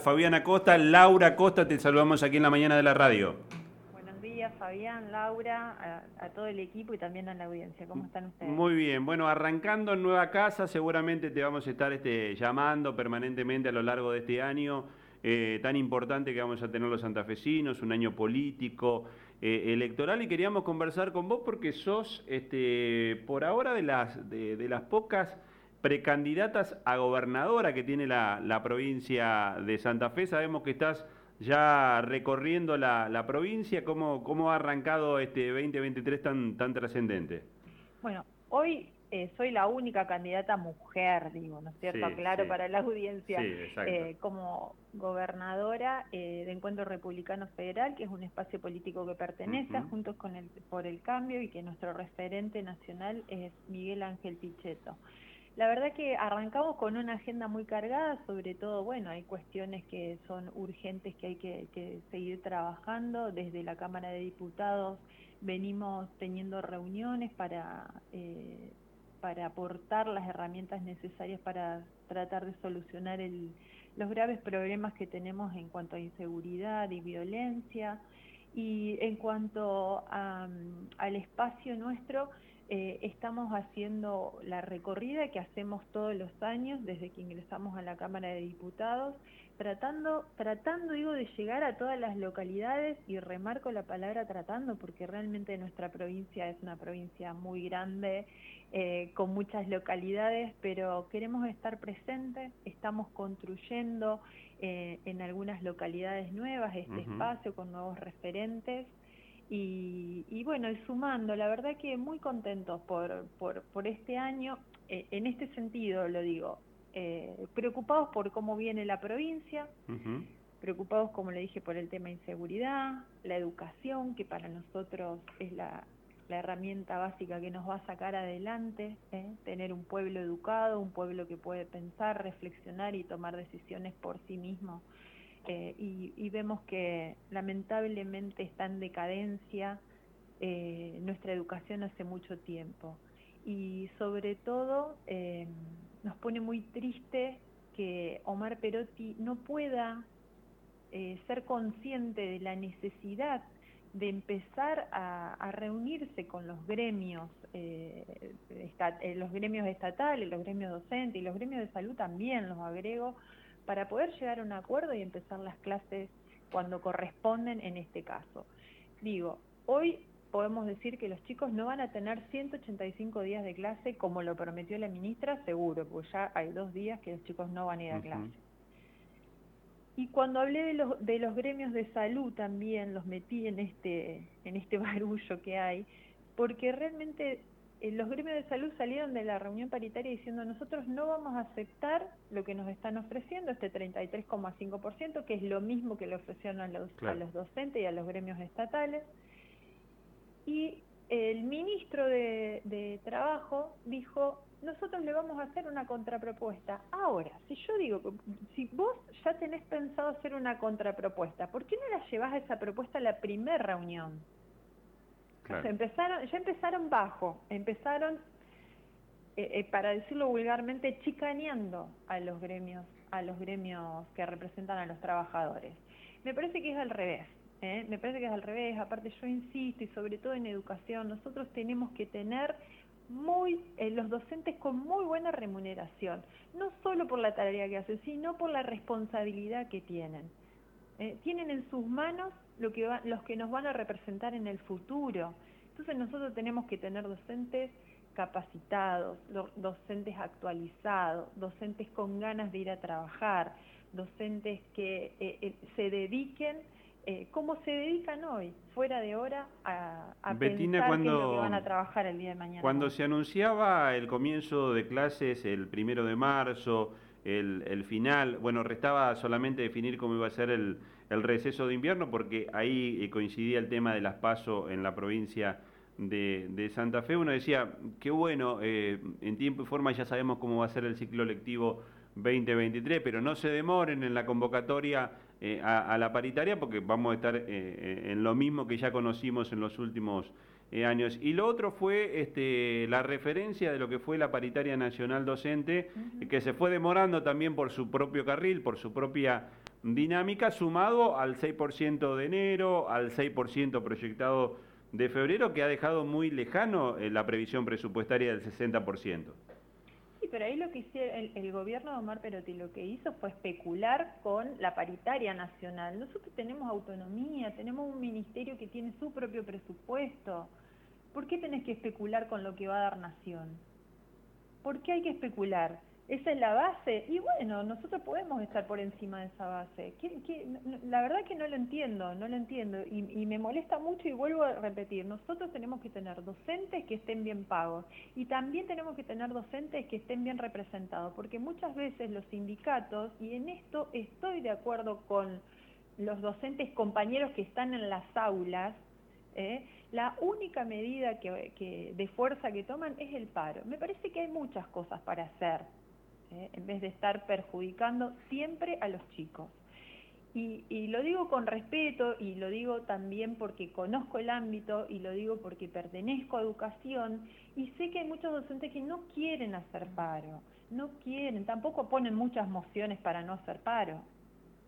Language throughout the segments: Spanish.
Fabián Acosta, Laura Acosta, te saludamos aquí en la mañana de la radio. Buenos días, Fabián, Laura, a, todo el equipo y también a la audiencia. ¿Cómo están ustedes? Muy bien, bueno, arrancando en nueva casa, seguramente te vamos a estar este, llamando permanentemente a lo largo de este año. Eh, tan importante que vamos a tener los santafesinos, un año político, eh, electoral, y queríamos conversar con vos porque sos, este, por ahora, de las, de las pocas precandidatas a gobernadora que tiene la, provincia de Santa Fe. Sabemos que estás ya recorriendo la, provincia. ¿Cómo, ¿Cómo, ha arrancado este 2023 tan, tan trascendente? Bueno, hoy eh, soy la única candidata mujer, digo, ¿no es cierto? claro, para la audiencia, eh, como gobernadora eh, de Encuentro Republicano Federal, que es un espacio político que pertenece a Juntos con el, por el Cambio y que nuestro referente nacional es Miguel Ángel Pichetto. La verdad que arrancamos con una agenda muy cargada, sobre todo, bueno, hay cuestiones que son urgentes que hay que, seguir trabajando. Desde la Cámara de Diputados venimos teniendo reuniones para, eh, para aportar las herramientas necesarias para tratar de solucionar los graves problemas que tenemos en cuanto a inseguridad y violencia. Y en cuanto al espacio nuestro, eh, estamos haciendo la recorrida que hacemos todos los años desde que ingresamos a la Cámara de Diputados, tratando, tratando digo, de llegar a todas las localidades y remarco la palabra tratando porque realmente nuestra provincia es una provincia muy grande, eh, con muchas localidades, pero queremos estar presentes, estamos construyendo eh, en algunas localidades nuevas este espacio con nuevos referentes. Y, bueno, y sumando, la verdad que muy contentos por, por, por este año, eh, en este sentido lo digo, eh, preocupados por cómo viene la provincia, preocupados, como le dije, por el tema de inseguridad, la educación, que para nosotros es la, la herramienta básica que nos va a sacar adelante, ¿eh? tener un pueblo educado, un pueblo que puede pensar, reflexionar y tomar decisiones por sí mismo eh, y, vemos que lamentablemente está en decadencia eh, nuestra educación hace mucho tiempo. Y sobre todo eh, nos pone muy triste que Omar Perotti no pueda ser consciente de la necesidad de empezar a, reunirse con los gremios, los gremios estatales, los gremios docentes y los gremios de salud también, los agrego, para poder llegar a un acuerdo y empezar las clases cuando corresponden en este caso. Digo, hoy podemos decir que los chicos no van a tener 185 días de clase como lo prometió la ministra, seguro, porque ya hay dos días que los chicos no van a ir a clase. Y cuando hablé de los, de los gremios de salud también los metí en este, en este barullo que hay, porque realmente los gremios de salud salieron de la reunión paritaria diciendo nosotros no vamos a aceptar lo que nos están ofreciendo, este 33,5%, que es lo mismo que le ofrecieron a los, a los docentes y a los gremios estatales. Y el ministro de, de, Trabajo dijo, nosotros le vamos a hacer una contrapropuesta. Ahora, si yo digo, si vos ya tenés pensado hacer una contrapropuesta, ¿por qué no la llevas a esa propuesta a la primera reunión? Empezaron, ya empezaron bajo, empezaron, eh, eh, para decirlo vulgarmente, chicaneando a los gremios, a los gremios que representan a los trabajadores. Me parece que es al revés. ¿eh? Me parece que es al revés. Aparte, yo insisto, y sobre todo en educación, nosotros tenemos que tener muy los docentes con muy buena remuneración, no solo por la tarea que hacen, sino por la responsabilidad que tienen. Tienen en sus manos lo que los que nos van a representar en el futuro. Entonces nosotros tenemos que tener docentes capacitados, docentes actualizados, docentes con ganas de ir a trabajar, docentes que eh, eh, se dediquen eh, como se dedican hoy, fuera de hora, a, a pensar cuando, que van a trabajar el día de mañana. Cuando se anunciaba el comienzo de clases el primero de marzo, el, final. Bueno, restaba solamente definir cómo iba a ser el, receso de invierno, porque ahí eh, coincidía el tema de las pasos en la provincia de, Santa Fe. Uno decía, qué bueno, eh, en tiempo y forma ya sabemos cómo va a ser el ciclo lectivo 2023, pero no se demoren en la convocatoria eh, a, la paritaria porque vamos a estar en lo mismo que ya conocimos en los últimos eh, años. Y lo otro fue este, la referencia de lo que fue la paritaria nacional docente, que se fue demorando también por su propio carril, por su propia dinámica, sumado al 6% de enero, al 6% proyectado de febrero, que ha dejado muy lejano eh, la previsión presupuestaria del 60% pero ahí lo que hicieron, el, gobierno de Omar Perotti lo que hizo fue especular con la paritaria nacional. Nosotros tenemos autonomía, tenemos un ministerio que tiene su propio presupuesto. ¿Por qué tenés que especular con lo que va a dar Nación? ¿Por qué hay que especular? Esa es la base. Y bueno, nosotros podemos estar por encima de esa base. La verdad que no lo entiendo, no lo entiendo. Y, me molesta mucho y vuelvo a repetir, nosotros tenemos que tener docentes que estén bien pagos y también tenemos que tener docentes que estén bien representados, porque muchas veces los sindicatos, y en esto estoy de acuerdo con los docentes compañeros que están en las aulas, ¿eh? la única medida que, de fuerza que toman es el paro. Me parece que hay muchas cosas para hacer ¿eh? en vez de estar perjudicando siempre a los chicos. Y, lo digo con respeto y lo digo también porque conozco el ámbito y lo digo porque pertenezco a educación y sé que hay muchos docentes que no quieren hacer paro, no quieren, tampoco ponen muchas mociones para no hacer paro.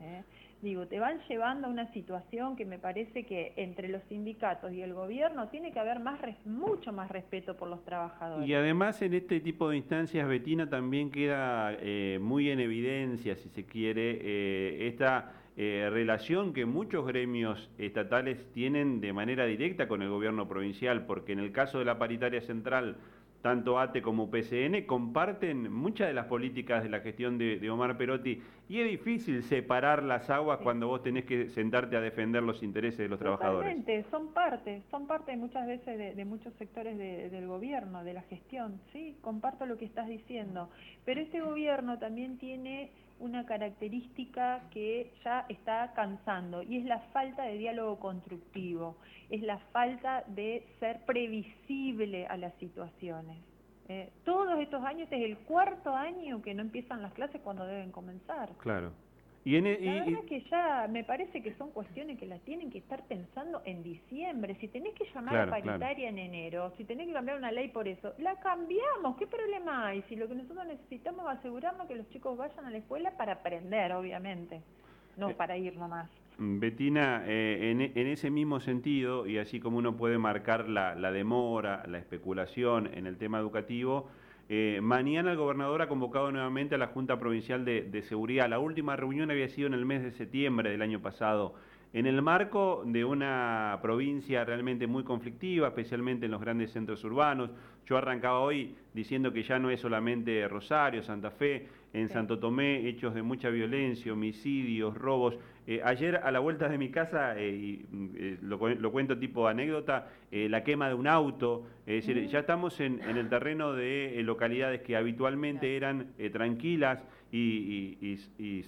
¿eh? Digo, te van llevando a una situación que me parece que entre los sindicatos y el gobierno tiene que haber más mucho más respeto por los trabajadores. Y además en este tipo de instancias, Betina, también queda eh, muy en evidencia, si se quiere, eh, esta eh, relación que muchos gremios estatales tienen de manera directa con el gobierno provincial, porque en el caso de la paritaria central, tanto ATE como PCN, comparten muchas de las políticas de la gestión de, Omar Perotti y es difícil separar las aguas cuando vos tenés que sentarte a defender los intereses de los trabajadores. son parte, son parte muchas veces de, muchos sectores del gobierno, de la gestión, sí, comparto lo que estás diciendo, pero este gobierno también tiene una característica que ya está cansando y es la falta de diálogo constructivo, es la falta de ser previsible a las situaciones. Eh, todos estos años, es el cuarto año que no empiezan las clases cuando deben comenzar. Claro. Y la verdad que ya me parece que son cuestiones que las tienen que estar pensando en diciembre. Si tenés que llamar a paritaria en enero, si tenés que cambiar una ley por eso, la cambiamos. ¿Qué problema hay? Si lo que nosotros necesitamos es asegurarnos que los chicos vayan a la escuela para aprender, obviamente, no eh, para ir nomás. Betina, eh, en, ese mismo sentido, y así como uno puede marcar la, la demora, la especulación en el tema educativo, eh, mañana el gobernador ha convocado nuevamente a la Junta Provincial de, Seguridad. La última reunión había sido en el mes de septiembre del año pasado. En el marco de una provincia realmente muy conflictiva, especialmente en los grandes centros urbanos, yo arrancaba hoy diciendo que ya no es solamente Rosario, Santa Fe, en Santo Tomé, hechos de mucha violencia, homicidios, robos. Eh, ayer a la vuelta de mi casa, eh, y eh, lo, cuento tipo anécdota, la quema de un auto, es decir, ya estamos en, el terreno de localidades que habitualmente eran tranquilas y,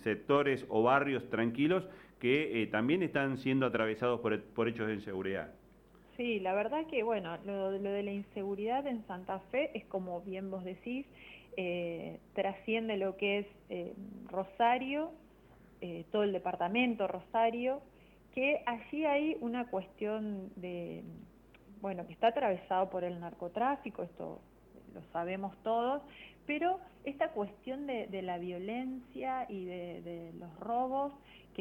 sectores o barrios tranquilos que también están siendo atravesados por, por hechos de inseguridad. Sí, la verdad que, bueno, lo, de la inseguridad en Santa Fe es como bien vos decís, eh, trasciende lo que es eh, Rosario, eh, todo el departamento Rosario, que allí hay una cuestión de, bueno, que está atravesado por el narcotráfico, esto lo sabemos todos, pero esta cuestión de, la violencia y de, de los robos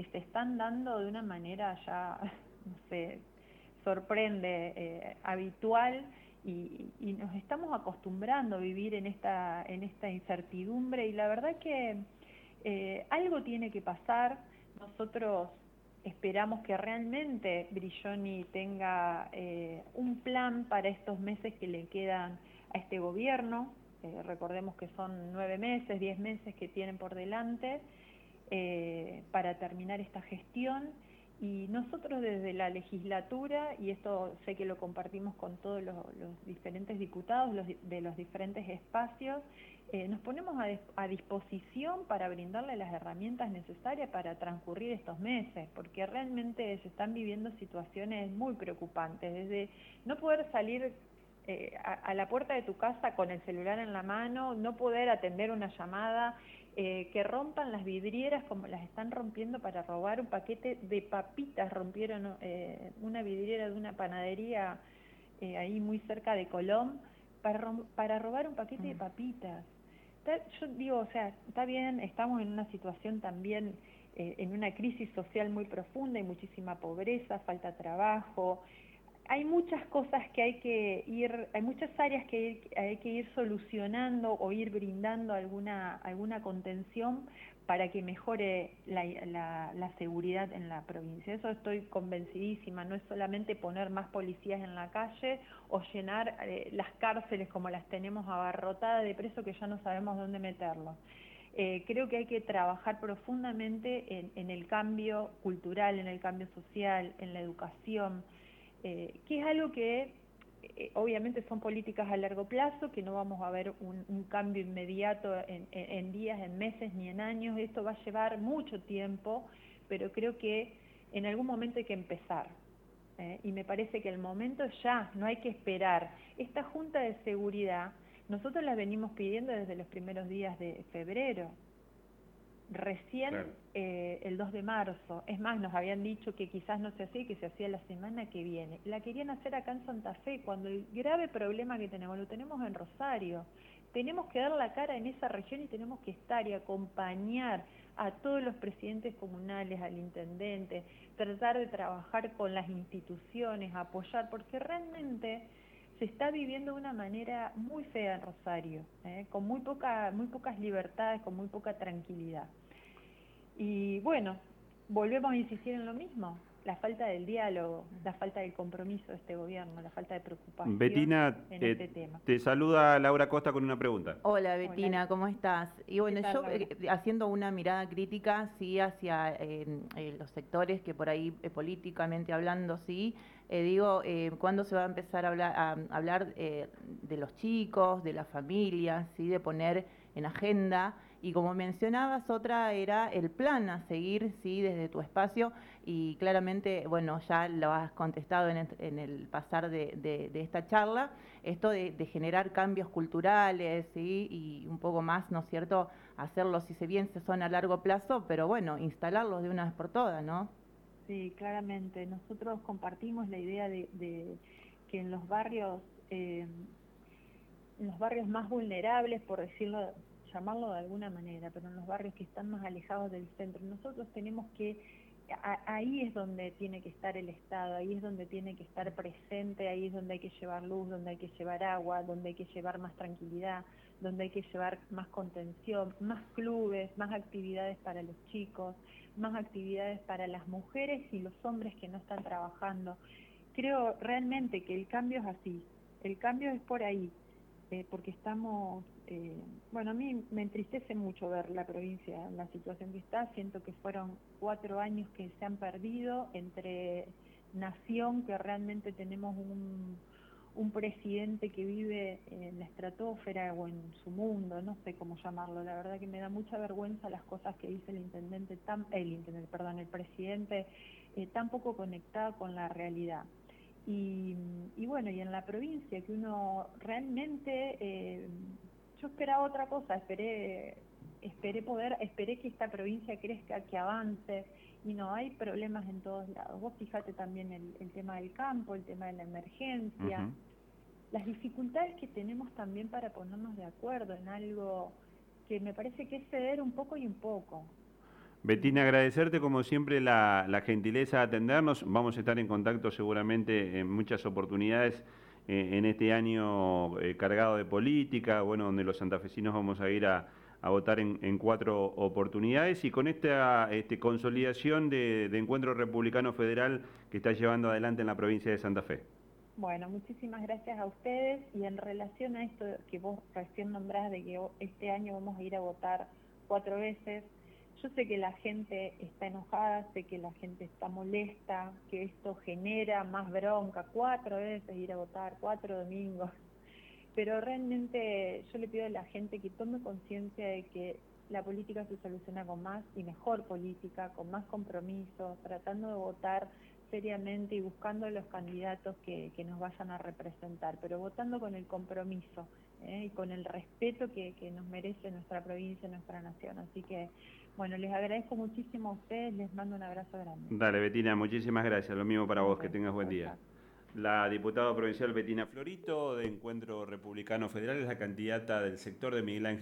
que se están dando de una manera ya, no sé, sorprende, eh, habitual, y, nos estamos acostumbrando a vivir en esta, en esta incertidumbre y la verdad que eh, algo tiene que pasar. Nosotros esperamos que realmente Brilloni tenga eh, un plan para estos meses que le quedan a este gobierno. recordemos que son nueve meses, diez meses que tienen por delante para terminar esta gestión. Y nosotros desde la legislatura, y esto sé que lo compartimos con todos los, diferentes diputados de los diferentes espacios, eh, nos ponemos a, disposición para brindarle las herramientas necesarias para transcurrir estos meses, porque realmente se están viviendo situaciones muy preocupantes, desde no poder salir eh, a, la puerta de tu casa con el celular en la mano, no poder atender una llamada, eh, que rompan las vidrieras como las están rompiendo para robar un paquete de papitas, rompieron eh, una vidriera de una panadería eh, ahí muy cerca de Colón, para, para robar un paquete de mm. papitas. yo digo, o sea, está bien, estamos en una situación también, eh, en una crisis social muy profunda, hay muchísima pobreza, falta trabajo, hay muchas cosas que hay que ir, hay muchas áreas que hay, que ir solucionando o ir brindando alguna, alguna contención para que mejore la, la, seguridad en la provincia. Eso estoy convencidísima, no es solamente poner más policías en la calle o llenar eh, las cárceles como las tenemos abarrotadas de presos que ya no sabemos dónde meterlos. Eh, creo que hay que trabajar profundamente en, en el cambio cultural, en el cambio social, en la educación, eh, que es algo que eh, obviamente son políticas a largo plazo, que no vamos a ver un, cambio inmediato en, días, en meses ni en años, esto va a llevar mucho tiempo, pero creo que en algún momento hay que empezar. ¿eh? y me parece que el momento ya, no hay que esperar. Esta Junta de Seguridad, nosotros la venimos pidiendo desde los primeros días de febrero recién eh, el 2 de marzo. Es más, nos habían dicho que quizás no se hacía y que se hacía la semana que viene. La querían hacer acá en Santa Fe, cuando el grave problema que tenemos lo tenemos en Rosario. Tenemos que dar la cara en esa región y tenemos que estar y acompañar a todos los presidentes comunales, al intendente, tratar de trabajar con las instituciones, apoyar, porque realmente se está viviendo de una manera muy fea en Rosario, ¿eh? con muy, poca, muy pocas libertades, con muy poca tranquilidad. Y bueno, volvemos a insistir en lo mismo, la falta del diálogo, la falta del compromiso de este gobierno, la falta de preocupación Betina, en este tema. Te saluda Laura Costa con una pregunta. Hola Betina, ¿cómo estás? Y bueno, yo eh, haciendo una mirada crítica, sí, hacia eh, los sectores que por ahí políticamente hablando, sí, eh, digo, eh, ¿cuándo se va a empezar a hablar, a, hablar eh, de los chicos, de las familias, ¿sí? de poner en agenda? Y como mencionabas, otra era el plan a seguir ¿sí? desde tu espacio y claramente, bueno, ya lo has contestado en el, pasar de, esta charla, esto de, generar cambios culturales ¿sí? y un poco más, ¿no es cierto?, hacerlo, si se bien se son a largo plazo, pero bueno, instalarlos de una vez por todas, ¿no? Sí, claramente. Nosotros compartimos la idea de, que en los barrios, eh, en los barrios más vulnerables, por decirlo, llamarlo de alguna manera, pero en los barrios que están más alejados del centro, nosotros tenemos que ahí es donde tiene que estar el Estado, ahí es donde tiene que estar presente, ahí es donde hay que llevar luz, donde hay que llevar agua, donde hay que llevar más tranquilidad, donde hay que llevar más contención, más clubes, más actividades para los chicos más actividades para las mujeres y los hombres que no están trabajando. Creo realmente que el cambio es así, el cambio es por ahí, eh, porque estamos, eh, bueno, a mí me entristece mucho ver la provincia en la situación que está, siento que fueron cuatro años que se han perdido entre nación, que realmente tenemos un presidente que vive en la estratosfera o en su mundo, no sé cómo llamarlo, la verdad que me da mucha vergüenza las cosas que dice el intendente, tan, el intendente, perdón, el presidente, eh, tan poco conectado con la realidad. Y, bueno, y en la provincia que uno realmente, eh, yo esperaba otra cosa, esperé, esperé poder, esperé que esta provincia crezca, que avance, y no hay problemas en todos lados. Vos fíjate también el, tema del campo, el tema de la emergencia, las dificultades que tenemos también para ponernos de acuerdo en algo que me parece que es ceder un poco y un poco. Betina, agradecerte como siempre la, gentileza de atendernos. Vamos a estar en contacto seguramente en muchas oportunidades eh, en este año eh, cargado de política, bueno, donde los santafesinos vamos a ir a, votar en, cuatro oportunidades y con esta este, consolidación de, Encuentro Republicano Federal que está llevando adelante en la provincia de Santa Fe. Bueno, muchísimas gracias a ustedes y en relación a esto que vos recién nombrás de que este año vamos a ir a votar cuatro veces, yo sé que la gente está enojada, sé que la gente está molesta, que esto genera más bronca, cuatro veces ir a votar, cuatro domingos, pero realmente yo le pido a la gente que tome conciencia de que la política se soluciona con más y mejor política, con más compromiso, tratando de votar seriamente y buscando los candidatos que, nos vayan a representar, pero votando con el compromiso ¿eh? y con el respeto que, nos merece nuestra provincia, nuestra nación. Así que, bueno, les agradezco muchísimo a ustedes, les mando un abrazo grande. Dale, Betina, muchísimas gracias. Lo mismo para vos, que tengas buen día. La diputada provincial Betina Florito, de Encuentro Republicano Federal, es la candidata del sector de Miguel Ángel